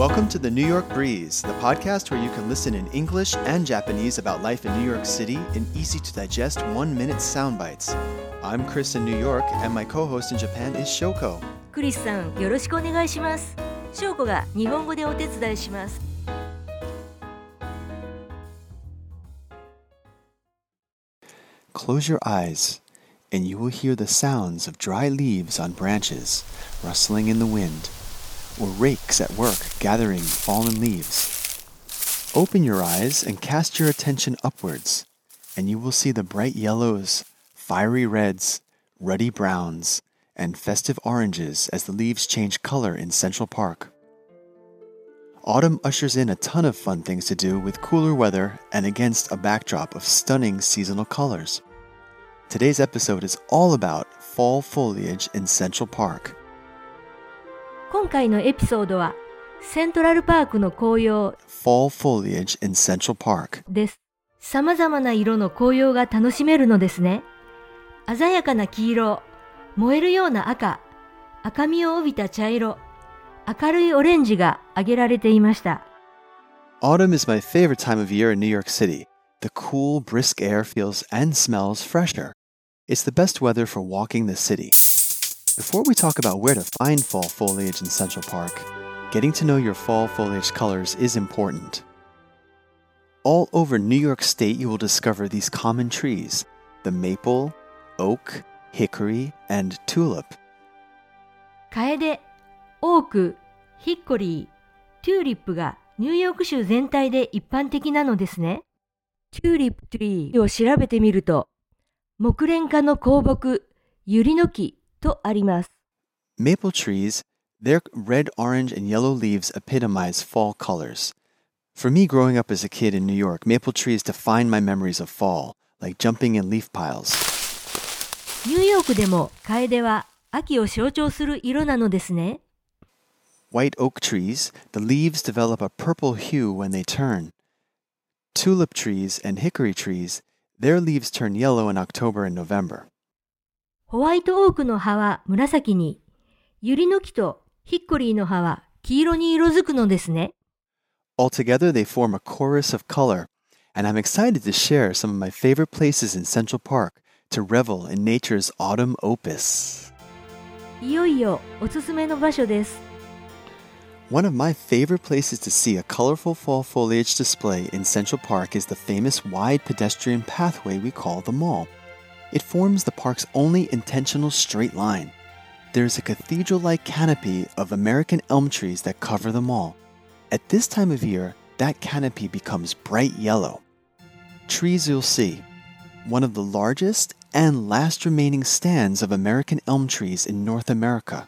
Welcome to the New York Breeze, the podcast where you can listen in English and Japanese about life in New York City in easy to digest one minute sound bites. I'm Chris in New York, and my co host in Japan is Shoko. クリスさんよろしくお願いします翔子が日本語でお手伝いします Close your eyes, and you will hear the sounds of dry leaves on branches rustling in the wind, or rakes at work gathering fallen leaves. Open your eyes and cast your attention upwards, and you will see the bright yellows, fiery reds, ruddy browns, and festive oranges as the leaves change color in Central Park. Autumn ushers in a ton of fun things to do with cooler weather and against a backdrop of stunning seasonal colors. Today's episode is all about fall foliage in Central Park. 今回のエピソードはセントラルパークの紅葉 Fall foliage in Central Park. です様々な色の紅葉が楽しめるのですね鮮やかな黄色燃えるような赤赤みを帯びた茶色明るいオレンジが挙げられていました Autumn is my favorite time of year in New York City. The cool, brisk air feels and smells fresher. It's the best weather for walking the city. Before we talk about where to find fall foliage in Central Park, getting to know your fall foliage colors is important. All over New York State, you will discover these common trees the maple, oak, hickory, and tulip. カエデ、オーク、ヒッコリー、チューリップがニューヨーク州全体で一般的なのですね。チューリップトリーを調べてみると、木蓮科の香木、ユリの木 とあります。 Maple trees, their red, orange, and yellow leaves epitomize fall colors. For me, growing up as a kid in New York, maple trees define my memories of fall, like jumping in leaf piles. ニューヨークでもカエデは秋を象徴する色なのですね。 White oak trees, the leaves develop a purple hue when they turn. Tulip trees and hickory trees, their leaves turn yellow in October and November. ホワイトオークの葉は紫に、ユリの木とヒッコリーの葉は黄色に色づくのですね。Altogether, they form a chorus of color, and I'm excited to share some of my favorite places in Central Park to revel in nature's autumn opus. いよいよおすすめの場所です。One of my favorite places to see a colorful fall foliage display in Central Park is the famous wide pedestrian pathway we call the Mall. It forms the park's only intentional straight line. There's a cathedral like canopy of American elm trees that cover the mall. At this time of year, that canopy becomes bright yellow. Trees you'll see one of the largest and last remaining stands of American elm trees in North America.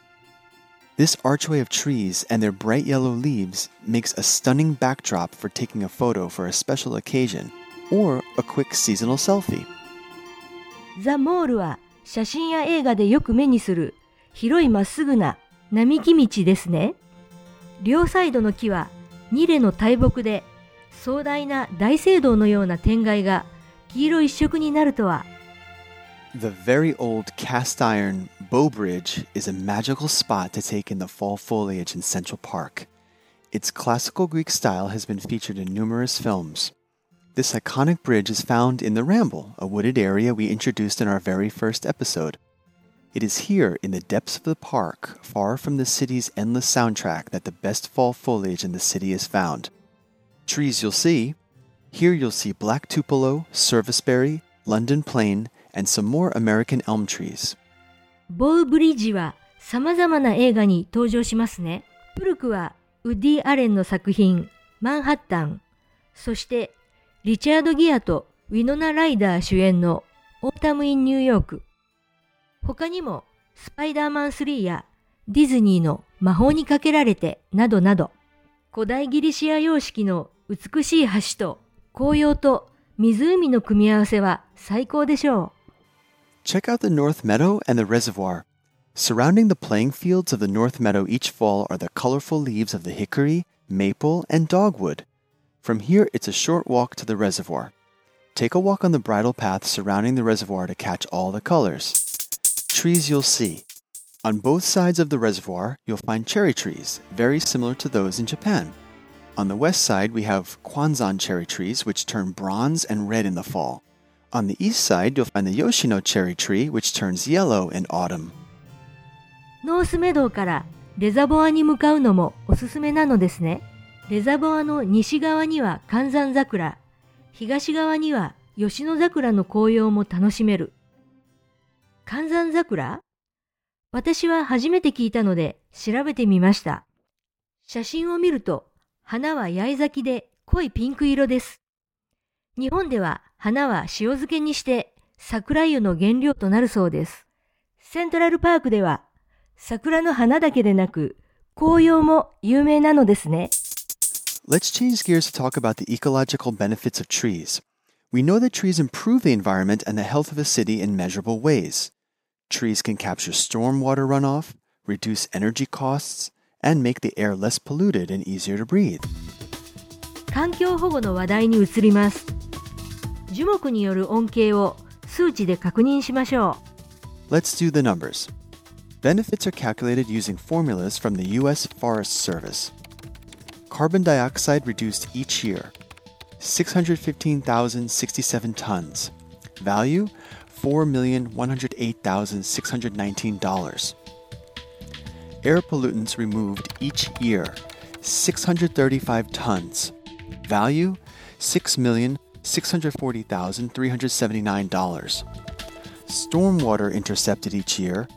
This archway of trees and their bright yellow leaves makes a stunning backdrop for taking a photo for a special occasion or a quick seasonal selfie. ザ・モールは写真や映画でよく目にする広いまっすぐな並木道ですね。両サイドの木はニレの大木で壮大な大聖堂のような天蓋が黄色一色になるとは The very old cast iron Bow Bridge is a magical spot to take in the fall foliage in Central Park. Its classical Greek style has been featured in numerous films. This iconic bridge is found in the Ramble, a wooded area we introduced in our very first episode. It is here, in the depths of the park, far from the city's endless soundtrack, that the best fall foliage in the city is found. Trees you'll see here you'll see black tupelo, serviceberry, London plane, and some more American elm trees. ボウブリッジは様々な映画に登場しますね。古くはウッディ・アレンの作品マンハッタン、そして リチャード・ギアとウィノナ・ライダー主演のオータム・イン・ニューヨーク。他にもスパイダーマン3やディズニーの魔法にかけられてなどなど古代ギリシア様式の美しい橋と紅葉と湖の組み合わせは最高でしょう。Check out the North Meadow and the reservoir. Surrounding the playing fields of the North Meadow each fall are the colorful leaves of the hickory, maple, and dogwood. From here, it's a short walk to the reservoir. Take a walk on the bridle path surrounding the reservoir to catch all the colors. Trees you'll see On both sides of the reservoir, you'll find cherry trees, very similar to those in Japan. On the west side, we have Kwanzan cherry trees, which turn bronze and red in the fall. On the east side, you'll find the Yoshino cherry tree, which turns yellow in autumn. ノースメドウからレザボアに向かうのもおすすめなのですね。 レザボアの西側には寒山桜、東側には吉野桜の紅葉も楽しめる。寒山桜？私は初めて聞いたので調べてみました。写真を見ると花は八重咲きで濃いピンク色です。日本では花は塩漬けにして桜湯の原料となるそうです。セントラルパークでは桜の花だけでなく紅葉も有名なのですね。Let's change gears to talk about the ecological benefits of trees. We know that trees improve the environment and the health of a city in measurable ways. Trees can capture stormwater runoff, reduce energy costs, and make the air less polluted and easier to breathe. 環境保護の話題に移ります。樹木による恩恵を数値で確認しましょ Let's do the numbers. Benefits are calculated using formulas from the U.S. Forest Service. Carbon dioxide reduced each year 615,067 tons. Value $4,108,619. Air pollutants removed each year 635 tons. Value $6,640,379. Stormwater intercepted each year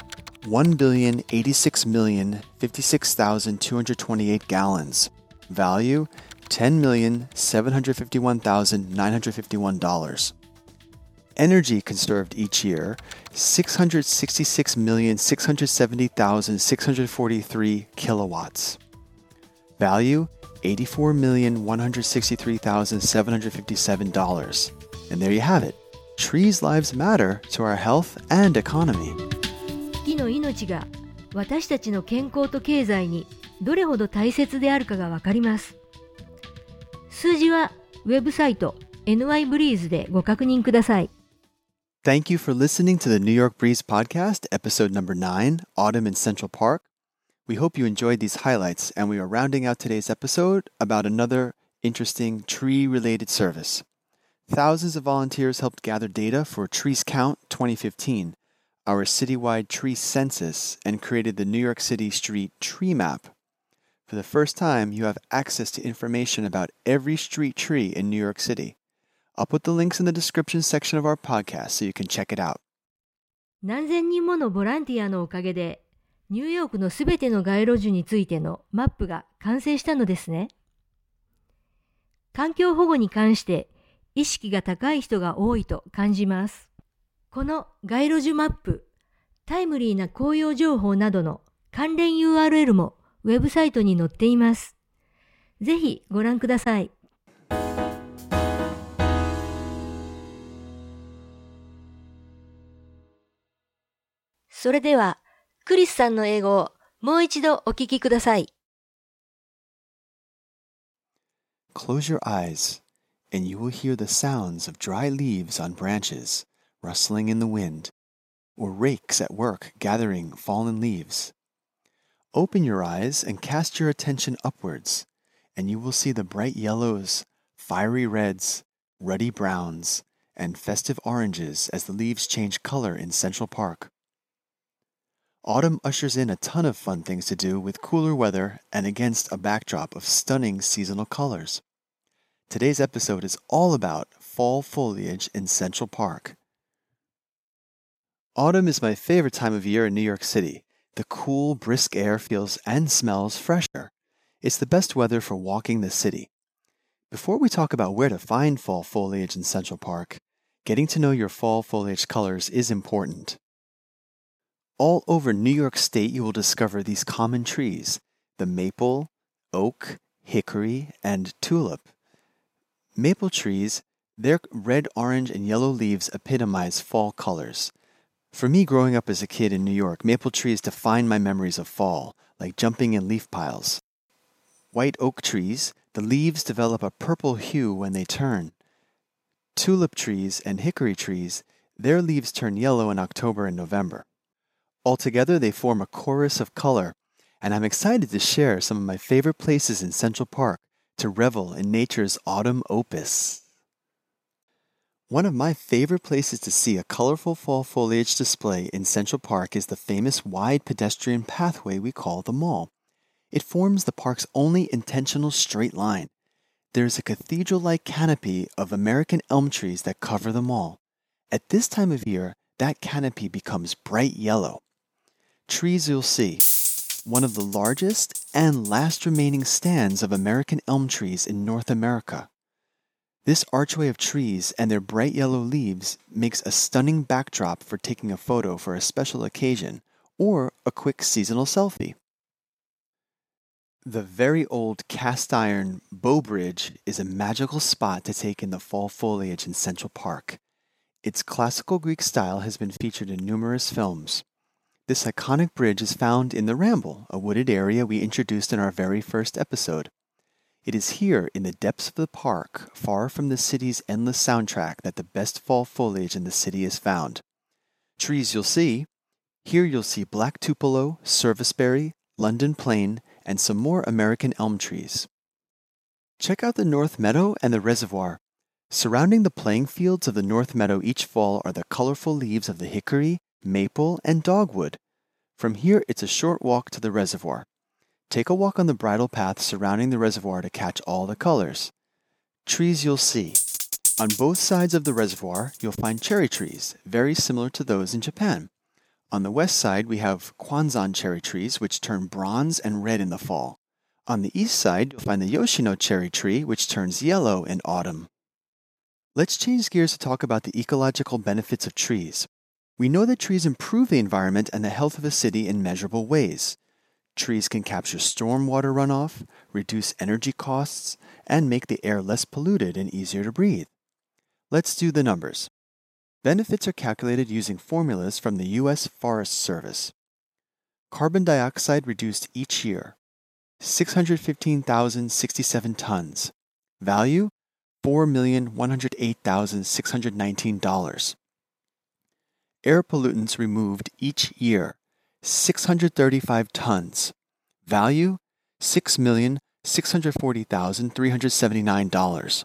1,086,056,228 gallons. Value $10,751,951. Energy conserved each year 666,670,643 kilowatts. Value $84,163,757. And there you have it. Trees' lives matter to our health and economy. う。木の命が私たちの健康と経済に どれほど大切であるかがわかります。数字はウェブサイト NY ブリーズでご確認ください。 Thank you for listening to the New York Breeze podcast, episode number nine, Autumn in Central Park. We hope you enjoyed these highlights, and we are rounding out today's episode about another interesting tree related service. Thousands of volunteers helped gather data for Trees Count 2015, our citywide tree census, and created the New York City street tree map. For the first time, you have access to information about every street tree in New York City. I'll put the links in the description section of our podcast so you can check it out. 何千人ものボランティアのおかげで、ニューヨークのすべての街路樹についてのマップが完成したのですね。環境保護に関して意識が高い人が多いと感じます。この街路樹マップ、タイムリーな紅葉情報などの関連 URL もウェブサイトに載っています。ぜひご覧ください。それでは、クリスさんの英語をもう一度お聞きください。Close your eyes, and you will hear the sounds of dry leaves on branches rustling in the wind, or rakes at work gathering fallen leaves. Open your eyes and cast your attention upwards, and you will see the bright yellows, fiery reds, ruddy browns, and festive oranges as the leaves change color in Central Park. Autumn ushers in a ton of fun things to do with cooler weather and against a backdrop of stunning seasonal colors. Today's episode is all about fall foliage in Central Park. Autumn is my favorite time of year in New York City. The cool, brisk air feels and smells fresher. It's the best weather for walking the city. Before we talk about where to find fall foliage in Central Park, getting to know your fall foliage colors is important. All over New York State, you will discover these common trees the maple, oak, hickory, and tulip. Maple trees, their red, orange, and yellow leaves epitomize fall colors. For me, growing up as a kid in New York, maple trees define my memories of fall, like jumping in leaf piles. White oak trees, the leaves develop a purple hue when they turn. Tulip trees and hickory trees, their leaves turn yellow in October and November. Altogether, they form a chorus of color, and I'm excited to share some of my favorite places in Central Park to revel in nature's autumn opus. One of my favorite places to see a colorful fall foliage display in Central Park is the famous wide pedestrian pathway we call the Mall. It forms the park's only intentional straight line. There's a cathedral like canopy of American elm trees that cover the mall. At this time of year, that canopy becomes bright yellow. Trees you'll see. One of the largest and last remaining stands of American elm trees in North America. This archway of trees and their bright yellow leaves makes a stunning backdrop for taking a photo for a special occasion or a quick seasonal selfie. The very old cast iron Bow Bridge is a magical spot to take in the fall foliage in Central Park. Its classical Greek style has been featured in numerous films. This iconic bridge is found in the Ramble, a wooded area we introduced in our very first episode. It is here, in the depths of the park, far from the city's endless soundtrack, that the best fall foliage in the city is found. Trees you'll see here you'll see black tupelo, serviceberry, London plane, and some more American elm trees. Check out the North Meadow and the reservoir. Surrounding the playing fields of the North Meadow each fall are the colorful leaves of the hickory, maple, and dogwood. From here, it's a short walk to the reservoir. Take a walk on the bridle path surrounding the reservoir to catch all the colors. Trees you'll see. On both sides of the reservoir, you'll find cherry trees, very similar to those in Japan. On the west side, we have Kwanzan cherry trees, which turn bronze and red in the fall. On the east side, you'll find the Yoshino cherry tree, which turns yellow in autumn. Let's change gears to talk about the ecological benefits of trees. We know that trees improve the environment and the health of a city in measurable ways. Trees can capture stormwater runoff, reduce energy costs, and make the air less polluted and easier to breathe. Let's do the numbers. Benefits are calculated using formulas from the U.S. Forest Service. Carbon dioxide reduced each year 615,067 tons. Value $4,108,619. Air pollutants removed each year 635 tons. Value $6,640,379.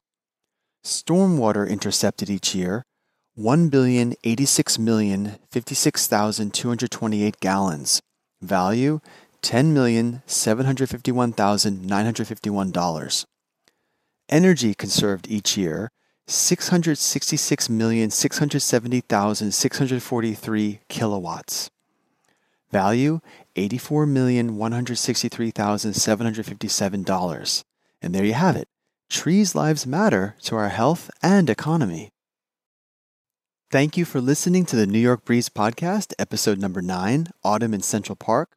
Stormwater intercepted each year one billion eighty six million fifty six thousand two hundred twenty eight gallons. Value ten million seven hundred fifty one thousand nine hundred fifty one dollars. Energy conserved each year six hundred sixty six million six hundred seventy thousand six hundred forty three kilowatts. Value eighty four million one hundred sixty three thousand seven hundred fifty seven dollars. And there you have it. Trees' lives matter to our health and economy. Thank you for listening to the New York Breeze podcast, episode number nine, Autumn in Central Park.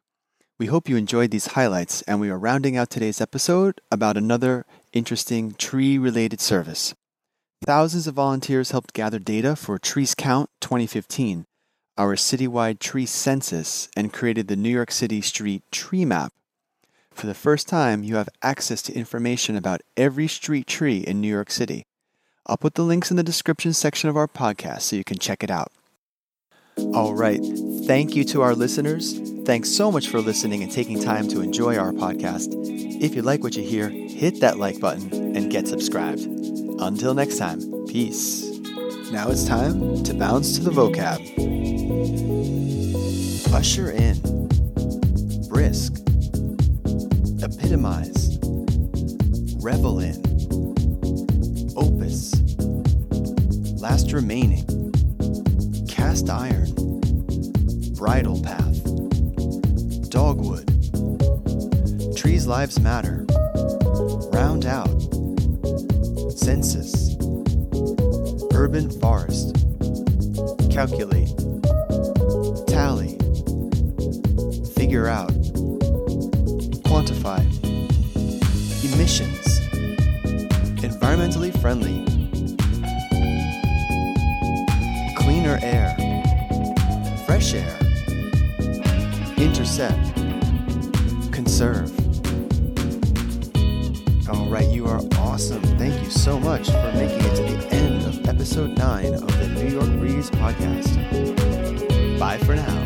We hope you enjoyed these highlights, and we are rounding out today's episode about another interesting tree related service. Thousands of volunteers helped gather data for Trees Count 2015, our citywide tree census, and created the New York City Street Tree Map. For the first time, you have access to information about every street tree in New York City. I'll put the links in the description section of our podcast so you can check it out. All right. Thank you to our listeners. Thanks so much for listening and taking time to enjoy our podcast. If you like what you hear, hit that like button and get subscribed. Until next time, peace. Now it's time to bounce to the vocab. Usher in, brisk, epitomize, revel in. Opus, last remaining, cast iron, bridle path, dogwood, trees lives matter, round out, census, urban forest, calculate, figure out, quantify, emissions environmentally friendly, cleaner air, fresh air, intercept, conserve. All right, you are awesome. Thank you so much for making it to the end of episode 9 of the New York Breeze podcast. Bye for now.